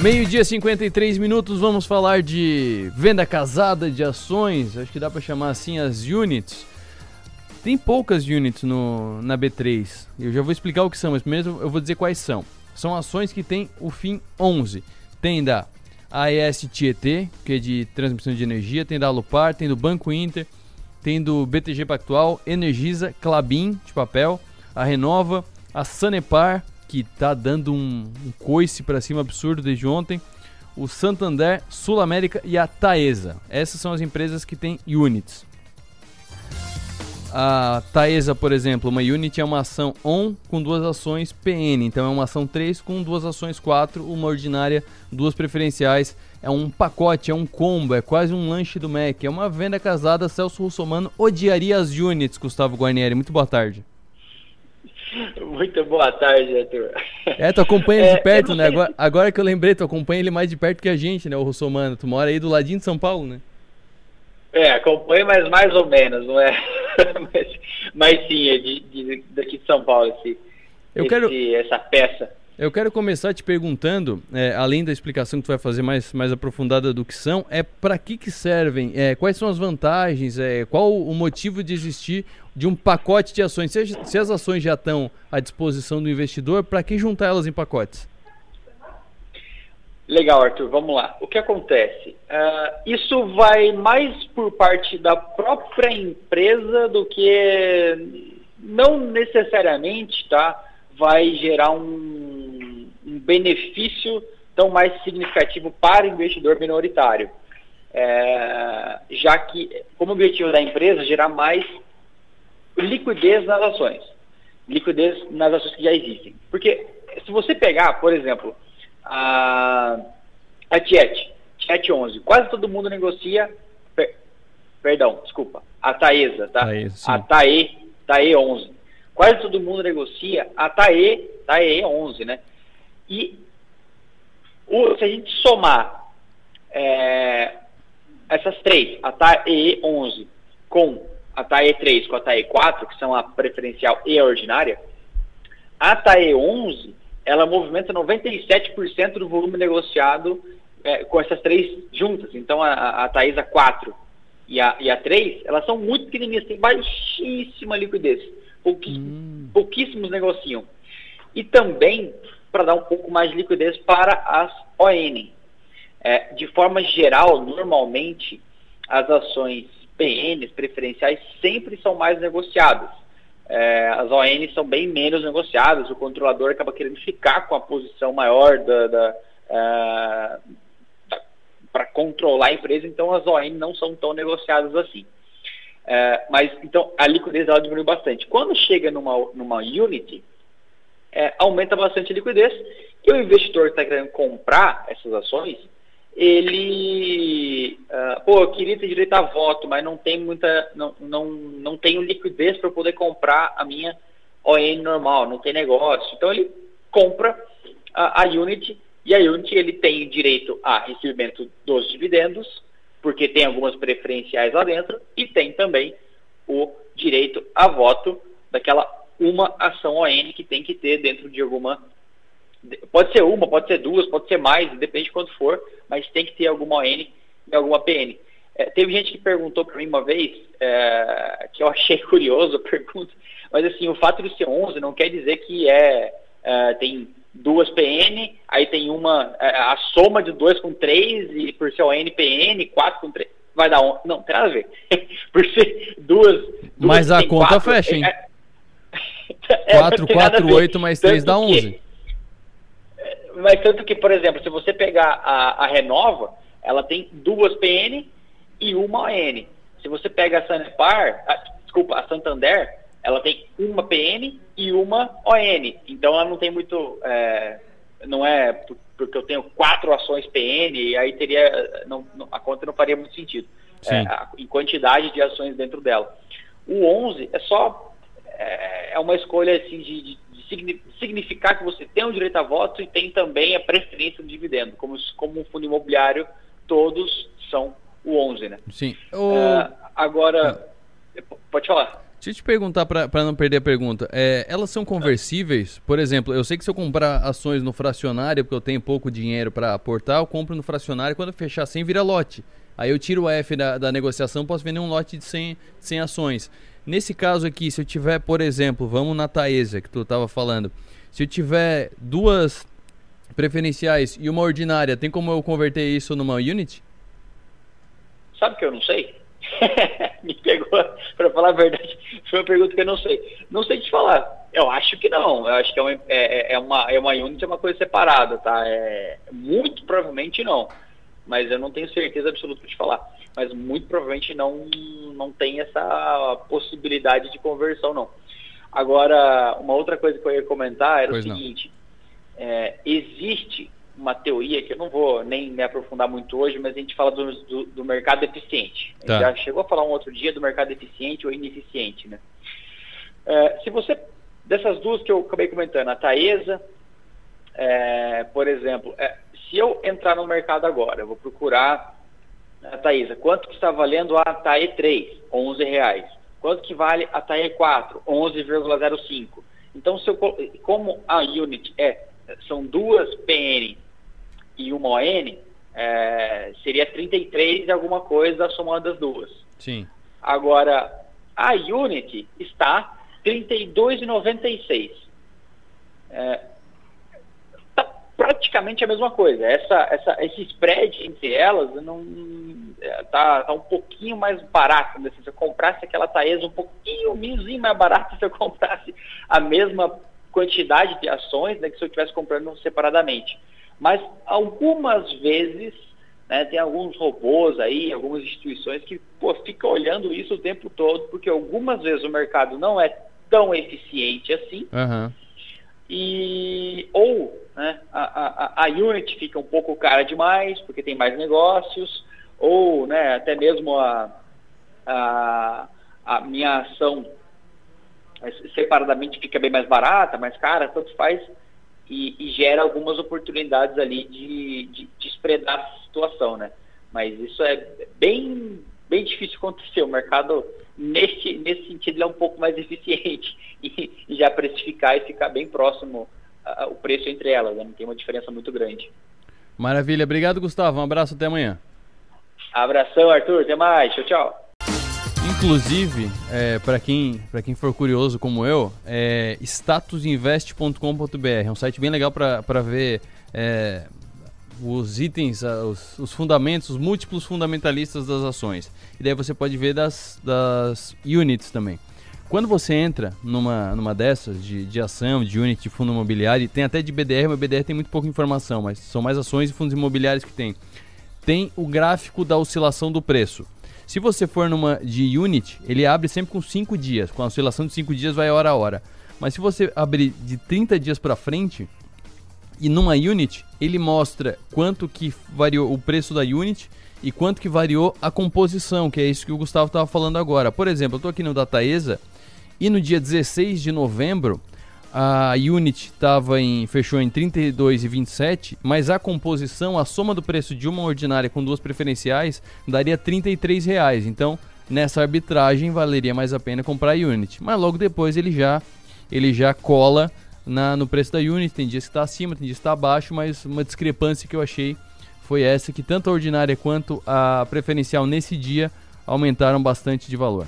Meio-dia 53 minutos, vamos falar de venda casada de ações, acho que dá para chamar assim as units. Tem poucas units no, na B3, eu já vou explicar o que são, mas primeiro eu vou dizer quais são. São ações que têm o fim 11. Tem da AES Tietê, que é de transmissão de energia, tem da Alupar, tem do Banco Inter, tem do BTG Pactual, Energisa, Clabin, de papel, a Renova, a Sanepar, que tá dando um, um coice para cima absurdo desde ontem. O Santander, Sul América e a Taesa. Essas são as empresas que têm units. A Taesa, por exemplo, uma unit é uma ação ON com duas ações PN. Então é uma ação 3 com duas ações 4, uma ordinária, duas preferenciais. É um pacote, é um combo, é quase um lanche do Mac. É uma venda casada. Celso Russomano odiaria as units, Gustavo Guarnieri. Muito boa tarde. Muito boa tarde, Arthur. É, tu acompanha ele de é, perto, né? Agora, agora, que eu lembrei, tu acompanha ele mais de perto que a gente, né, o Russomano. Tu mora aí do ladinho de São Paulo, né? É, acompanho, mas mais ou menos, não é? mas, mas sim, é de, de, daqui de São Paulo, esse, eu esse, quero... essa peça. Eu quero começar te perguntando, é, além da explicação que tu vai fazer mais, mais aprofundada do que são, é para que, que servem? É, quais são as vantagens? É, qual o motivo de existir de um pacote de ações? Se, se as ações já estão à disposição do investidor, para que juntar elas em pacotes? Legal, Arthur, vamos lá. O que acontece? Uh, isso vai mais por parte da própria empresa do que não necessariamente tá, vai gerar um, um benefício tão mais significativo para o investidor minoritário. É, já que, como objetivo da empresa, gerar mais liquidez nas ações. Liquidez nas ações que já existem. Porque se você pegar, por exemplo, a, a Tiet, Tiet 11, quase todo mundo negocia, per, perdão, desculpa, a Taesa, tá? Taesa, a Tae, Tae 11. Quase todo mundo negocia a Tae, Tae 11, né? E o, se a gente somar é, essas três, a TAE 11 com a TAE 3 com a TAE 4, que são a preferencial e a ordinária, a TAE 11 ela movimenta 97% do volume negociado é, com essas três juntas. Então, a, a Taesa 4 e a, e a 3, elas são muito pequenininhas, têm baixíssima liquidez. Pouquíssimos, hum. pouquíssimos negociam. E também para dar um pouco mais de liquidez para as ON. É, de forma geral, normalmente, as ações PNs preferenciais sempre são mais negociadas é, as ONs são bem menos negociadas, o controlador acaba querendo ficar com a posição maior da, da, é, para controlar a empresa, então as ON não são tão negociadas assim. É, mas então a liquidez ela diminui bastante. Quando chega numa, numa Unity, é, aumenta bastante a liquidez e o investidor que está querendo comprar essas ações, ele, uh, pô, eu queria ter direito a voto, mas não tem muita, não, não, não tenho liquidez para poder comprar a minha ON normal, não tem negócio. Então ele compra a, a Unity e a Unity ele tem direito a recebimento dos dividendos, porque tem algumas preferenciais lá dentro, e tem também o direito a voto daquela uma ação ON que tem que ter dentro de alguma Pode ser uma, pode ser duas, pode ser mais, depende de quanto for, mas tem que ter alguma ON e alguma PN. É, teve gente que perguntou para mim uma vez, é, que eu achei curioso a pergunta, mas assim, o fato de ser 11 não quer dizer que é, é tem duas PN, aí tem uma, é, a soma de dois com três, e por ser ON, PN, quatro com três, vai dar 11. Não, tem nada a ver. por ser duas. duas mas a conta quatro, fecha, hein? 4, 4, 8 mais 3 dá 11 mas tanto que, por exemplo, se você pegar a, a Renova, ela tem duas PN e uma ON. Se você pega a Sanepar, a, desculpa, a Santander, ela tem uma PN e uma ON. Então ela não tem muito. É, não é porque eu tenho quatro ações PN, e aí teria. Não, a conta não faria muito sentido. É, a, em quantidade de ações dentro dela. O 11 é só. É, é uma escolha assim, de, de significar que você tem o direito a voto e tem também a preferência do dividendo. Como, como um fundo imobiliário, todos são o 11, né? Sim. O... Uh, agora, pode falar. Deixa eu te perguntar para não perder a pergunta. É, elas são conversíveis? Por exemplo, eu sei que se eu comprar ações no fracionário, porque eu tenho pouco dinheiro para aportar, eu compro no fracionário quando fechar 100 vira lote. Aí eu tiro o F da, da negociação, posso vender um lote de 100, 100 ações. Nesse caso aqui, se eu tiver, por exemplo, vamos na Taesa, que tu estava falando, se eu tiver duas preferenciais e uma ordinária, tem como eu converter isso numa unit? Sabe que eu não sei? Me pegou, para falar a verdade, foi uma pergunta que eu não sei. Não sei te falar. Eu acho que não. Eu acho que é uma, é, é, é uma, é uma unit, é uma coisa separada, tá? É, muito provavelmente não. Mas eu não tenho certeza absoluta de falar. Mas muito provavelmente não, não tem essa possibilidade de conversão, não. Agora, uma outra coisa que eu ia comentar era pois o seguinte: é, existe uma teoria que eu não vou nem me aprofundar muito hoje, mas a gente fala do, do, do mercado eficiente. Tá. Já chegou a falar um outro dia do mercado eficiente ou ineficiente, né? É, se você, dessas duas que eu acabei comentando, a Taesa, é, por exemplo, é, se eu entrar no mercado agora, eu vou procurar a Taesa, quanto que está valendo a TAE 3? 11 reais. Quanto que vale a TAE 4? 11,05. Então, se eu, como a unit é, são duas PN e uma ON, é, seria 33 e alguma coisa somando as duas. Sim. Agora, a Unity está 32,96. É, praticamente a mesma coisa. Essa, essa, esse spread entre elas não é, tá, tá um pouquinho mais barato. Né? Se eu comprasse aquela Taesa um pouquinho, mais barato se eu comprasse a mesma quantidade de ações né, que se eu estivesse comprando separadamente. Mas algumas vezes né, tem alguns robôs aí, algumas instituições que pô, ficam olhando isso o tempo todo, porque algumas vezes o mercado não é tão eficiente assim. Uhum. E, ou né, a, a, a Unity fica um pouco cara demais, porque tem mais negócios, ou né, até mesmo a, a, a minha ação separadamente fica bem mais barata, mais cara, tanto faz e, e gera algumas oportunidades ali de, de, de a situação, né? Mas isso é bem, bem difícil acontecer. O mercado, nesse, nesse sentido, é um pouco mais eficiente e, e já precificar e ficar bem próximo o preço entre elas. Né? Não tem uma diferença muito grande. Maravilha. Obrigado, Gustavo. Um abraço. Até amanhã. Abração, Arthur. Até mais. Tchau, tchau. Inclusive, é, para quem, quem for curioso como eu, é statusinvest.com.br. É um site bem legal para ver é, os itens, os, os, fundamentos, os múltiplos fundamentalistas das ações. E daí você pode ver das, das units também. Quando você entra numa, numa dessas de, de ação, de unit, de fundo imobiliário, tem até de BDR, mas BDR tem muito pouca informação, mas são mais ações e fundos imobiliários que tem. Tem o gráfico da oscilação do preço. Se você for numa de unit, ele abre sempre com 5 dias. Com a oscilação de 5 dias vai hora a hora. Mas se você abrir de 30 dias para frente e numa unit, ele mostra quanto que variou o preço da unit e quanto que variou a composição, que é isso que o Gustavo estava falando agora. Por exemplo, eu estou aqui no Dataesa e no dia 16 de novembro a unit tava em, fechou em 32,27, mas a composição, a soma do preço de uma ordinária com duas preferenciais daria 33 reais. Então, nessa arbitragem valeria mais a pena comprar a unit. Mas logo depois ele já ele já cola na, no preço da unit. Tem dias que está acima, tem dias que está abaixo, mas uma discrepância que eu achei foi essa que tanto a ordinária quanto a preferencial nesse dia aumentaram bastante de valor.